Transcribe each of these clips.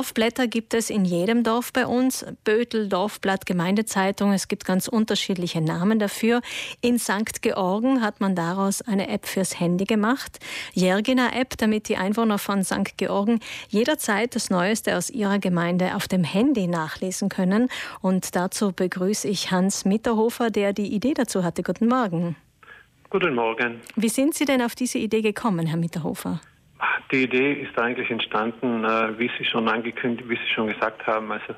Dorfblätter gibt es in jedem Dorf bei uns. Bötel, Dorfblatt, Gemeindezeitung. Es gibt ganz unterschiedliche Namen dafür. In St. Georgen hat man daraus eine App fürs Handy gemacht. Jergina App, damit die Einwohner von St. Georgen jederzeit das Neueste aus ihrer Gemeinde auf dem Handy nachlesen können. Und dazu begrüße ich Hans Mitterhofer, der die Idee dazu hatte. Guten Morgen. Guten Morgen. Wie sind Sie denn auf diese Idee gekommen, Herr Mitterhofer? Die Idee ist eigentlich entstanden, äh, wie Sie schon angekündigt, wie Sie schon gesagt haben. Also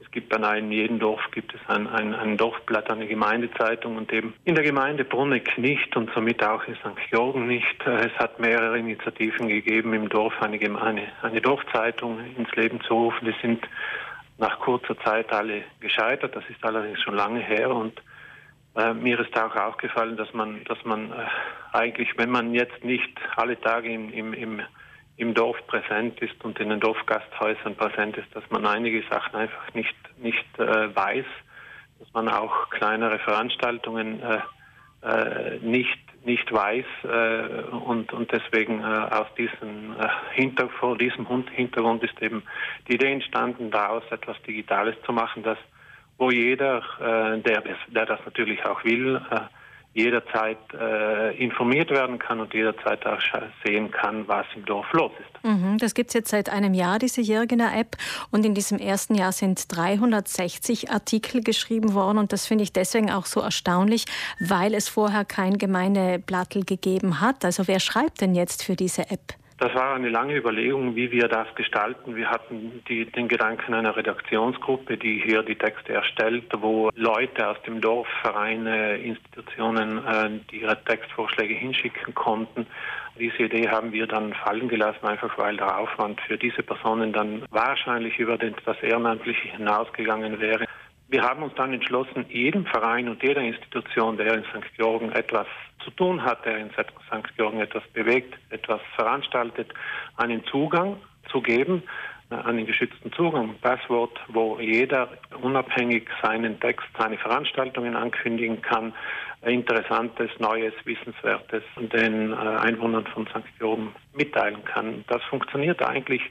es gibt an einem jeden Dorf gibt es ein, ein, ein Dorfblatt, eine Gemeindezeitung und eben in der Gemeinde Bruneck nicht und somit auch in St. Georgen nicht. Äh, es hat mehrere Initiativen gegeben, im Dorf eine, eine, eine Dorfzeitung ins Leben zu rufen. Die sind nach kurzer Zeit alle gescheitert. Das ist allerdings schon lange her und äh, mir ist auch aufgefallen, dass man, dass man äh, eigentlich, wenn man jetzt nicht alle Tage im, im, im, im Dorf präsent ist und in den Dorfgasthäusern präsent ist, dass man einige Sachen einfach nicht, nicht äh, weiß, dass man auch kleinere Veranstaltungen äh, äh, nicht, nicht weiß äh, und, und deswegen aus diesem, Hinter, vor diesem Hintergrund ist eben die Idee entstanden, daraus etwas Digitales zu machen, das wo jeder, äh, der, der das natürlich auch will, äh, jederzeit äh, informiert werden kann und jederzeit auch sehen kann, was im Dorf los ist. Mhm, das gibt es jetzt seit einem Jahr, diese Jürgener-App. Und in diesem ersten Jahr sind 360 Artikel geschrieben worden. Und das finde ich deswegen auch so erstaunlich, weil es vorher kein Gemeindeblattel gegeben hat. Also wer schreibt denn jetzt für diese App? Das war eine lange Überlegung, wie wir das gestalten. Wir hatten die, den Gedanken einer Redaktionsgruppe, die hier die Texte erstellt, wo Leute aus dem Dorf, Vereine, Institutionen, äh, ihre Textvorschläge hinschicken konnten. Diese Idee haben wir dann fallen gelassen, einfach weil der Aufwand für diese Personen dann wahrscheinlich über das Ehrenamtliche hinausgegangen wäre. Wir haben uns dann entschlossen, jedem Verein und jeder Institution, der in St. Georgen etwas zu tun hat, der in St. Georgen etwas bewegt, etwas veranstaltet, einen Zugang zu geben, äh, einen geschützten Zugang, Passwort, wo jeder unabhängig seinen Text, seine Veranstaltungen ankündigen kann, Interessantes, Neues, Wissenswertes den äh, Einwohnern von St. Georgen mitteilen kann. Das funktioniert eigentlich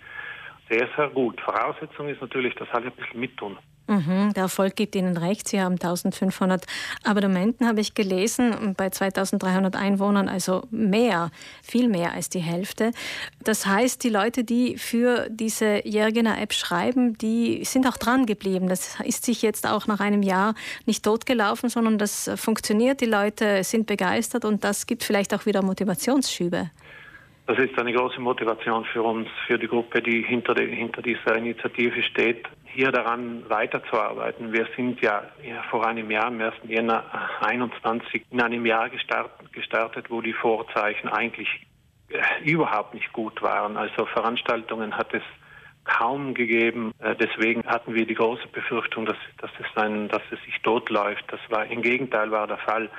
sehr, sehr gut. Voraussetzung ist natürlich, dass alle ein bisschen mittun. Mhm, der Erfolg gibt Ihnen recht. Sie haben 1500 Abonnementen, habe ich gelesen, bei 2300 Einwohnern, also mehr, viel mehr als die Hälfte. Das heißt, die Leute, die für diese Jergener App schreiben, die sind auch dran geblieben. Das ist sich jetzt auch nach einem Jahr nicht totgelaufen, sondern das funktioniert. Die Leute sind begeistert und das gibt vielleicht auch wieder Motivationsschübe. Das ist eine große Motivation für uns, für die Gruppe, die hinter, de, hinter dieser Initiative steht, hier daran weiterzuarbeiten. Wir sind ja, vor einem Jahr, am 1. Jänner 21, in einem Jahr gestartet, gestartet wo die Vorzeichen eigentlich äh, überhaupt nicht gut waren. Also Veranstaltungen hat es kaum gegeben. Äh, deswegen hatten wir die große Befürchtung, dass, dass, es, ein, dass es sich totläuft. Das war im Gegenteil war der Fall.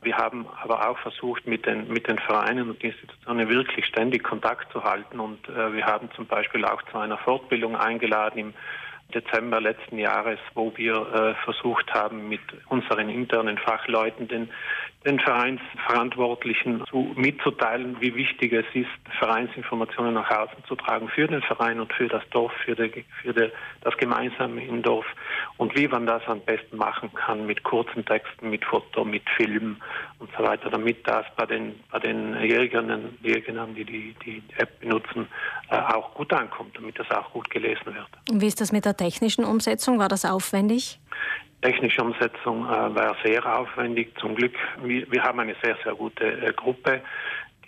Wir haben aber auch versucht, mit den, mit den Vereinen und Institutionen wirklich ständig Kontakt zu halten. Und äh, wir haben zum Beispiel auch zu einer Fortbildung eingeladen im Dezember letzten Jahres, wo wir äh, versucht haben, mit unseren internen Fachleuten den, den Vereinsverantwortlichen zu, mitzuteilen, wie wichtig es ist, Vereinsinformationen nach außen zu tragen für den Verein und für das Dorf, für, die, für die, das Gemeinsame im Dorf. Und wie man das am besten machen kann mit kurzen Texten, mit Foto, mit Film und so weiter, damit das bei den, bei den Jägerinnen Jägern, die, die die App benutzen, gut ankommt, damit das auch gut gelesen wird. Und wie ist das mit der technischen Umsetzung? War das aufwendig? Technische Umsetzung äh, war sehr aufwendig. Zum Glück, wir, wir haben eine sehr, sehr gute äh, Gruppe,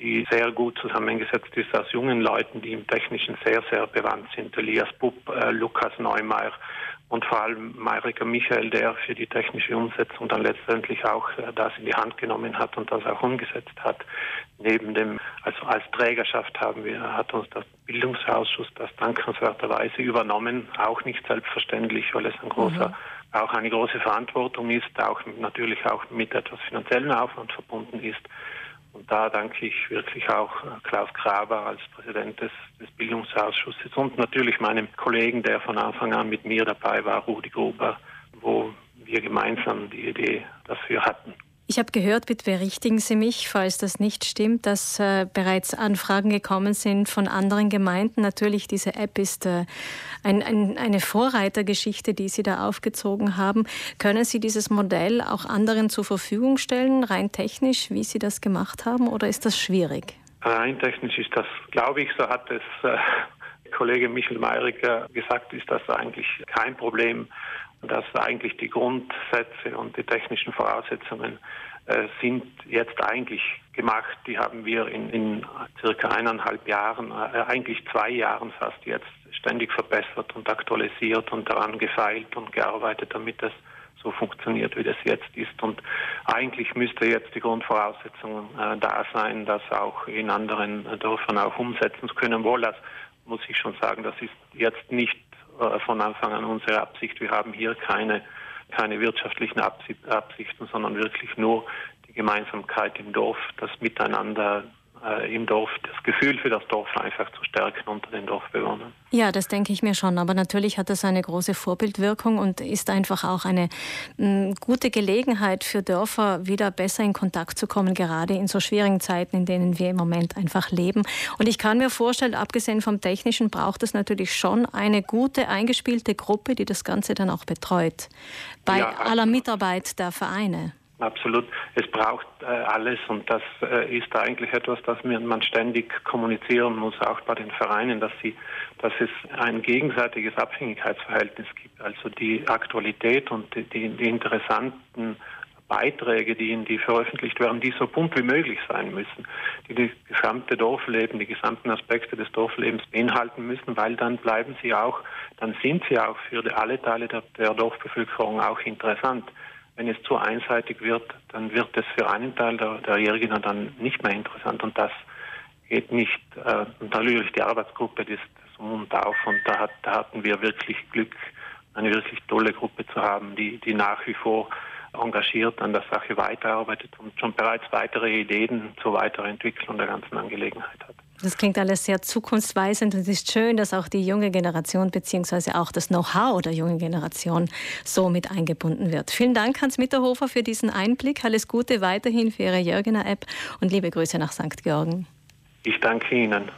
die sehr gut zusammengesetzt ist aus jungen Leuten, die im Technischen sehr, sehr bewandt sind. Elias Bub, äh, Lukas Neumeier und vor allem Marika Michael, der für die technische Umsetzung dann letztendlich auch äh, das in die Hand genommen hat und das auch umgesetzt hat. Neben dem, also als Trägerschaft haben wir, hat uns das Bildungsausschuss das dankenswerterweise übernommen, auch nicht selbstverständlich, weil es ein großer mhm auch eine große Verantwortung ist, auch natürlich auch mit etwas finanziellen Aufwand verbunden ist. Und da danke ich wirklich auch äh, Klaus Graber als Präsident des, des, Bildungsausschusses und natürlich meinem Kollegen, der von Anfang an mit mir dabei war, Rudi Gruber, wo wir gemeinsam die Idee dafür hatten. Ich habe gehört, bitte berichtigen Sie mich, falls das nicht stimmt, dass äh, bereits Anfragen gekommen sind von anderen Gemeinden. Natürlich, diese App ist äh, ein, ein, eine Vorreitergeschichte, die Sie da aufgezogen haben. Können Sie dieses Modell auch anderen zur Verfügung stellen, rein technisch, wie Sie das gemacht haben, oder ist das schwierig? Rein technisch ist das, glaube ich, so hat es äh, Kollege Michel Meyricker gesagt, ist das eigentlich kein Problem dass eigentlich die Grundsätze und die technischen Voraussetzungen äh, sind jetzt eigentlich gemacht. Die haben wir in, in circa eineinhalb Jahren, äh, eigentlich zwei Jahren fast jetzt ständig verbessert und aktualisiert und daran gefeilt und gearbeitet, damit das so funktioniert, wie das jetzt ist. Und eigentlich müsste jetzt die Grundvoraussetzung äh, da sein, das auch in anderen Dörfern auch umsetzen zu können. Wohl, das muss ich schon sagen, das ist jetzt nicht von Anfang an unsere Absicht. Wir haben hier keine, keine wirtschaftlichen Absichten, sondern wirklich nur die Gemeinsamkeit im Dorf, das Miteinander äh, im Dorf, das Gefühl für das Dorf einfach zu stärken unter den Dorfbewohnern. Ja, das denke ich mir schon. Aber natürlich hat das eine große Vorbildwirkung und ist einfach auch eine m, gute Gelegenheit für Dörfer, wieder besser in Kontakt zu kommen, gerade in so schwierigen Zeiten, in denen wir im Moment einfach leben. Und ich kann mir vorstellen, abgesehen vom Technischen, braucht es natürlich schon eine gute, eingespielte Gruppe, die das Ganze dann auch betreut. Bei ja, aller Mitarbeit der Vereine. Absolut. Es braucht äh, alles und das äh, ist eigentlich etwas, das man ständig kommunizieren muss, auch bei den Vereinen, dass sie, dass es ein gegenseitiges Abhängigkeitsverhältnis gibt. Also die Aktualität und die, die, interessanten Beiträge, die die veröffentlicht werden, die so bunt wie möglich sein müssen, die das gesamte Dorfleben, die gesamten Aspekte des Dorflebens beinhalten müssen, weil dann bleiben sie auch, dann sind sie auch für alle Teile der, der Dorfbevölkerung auch interessant. Wenn es zu einseitig wird, dann wird es für einen Teil der, der Jährigen dann nicht mehr interessant und das geht nicht. Äh, und natürlich die Arbeitsgruppe, das, das um und auf und da, hat, da hatten wir wirklich Glück, eine wirklich tolle Gruppe zu haben, die, die nach wie vor engagiert an der Sache weiterarbeitet und schon bereits weitere Ideen zur Weiterentwicklung der ganzen Angelegenheit hat. Das klingt alles sehr zukunftsweisend und es ist schön, dass auch die junge Generation bzw. auch das Know-how der jungen Generation so mit eingebunden wird. Vielen Dank, Hans Mitterhofer, für diesen Einblick. Alles Gute weiterhin für Ihre Jörgener-App und liebe Grüße nach St. Georgen. Ich danke Ihnen.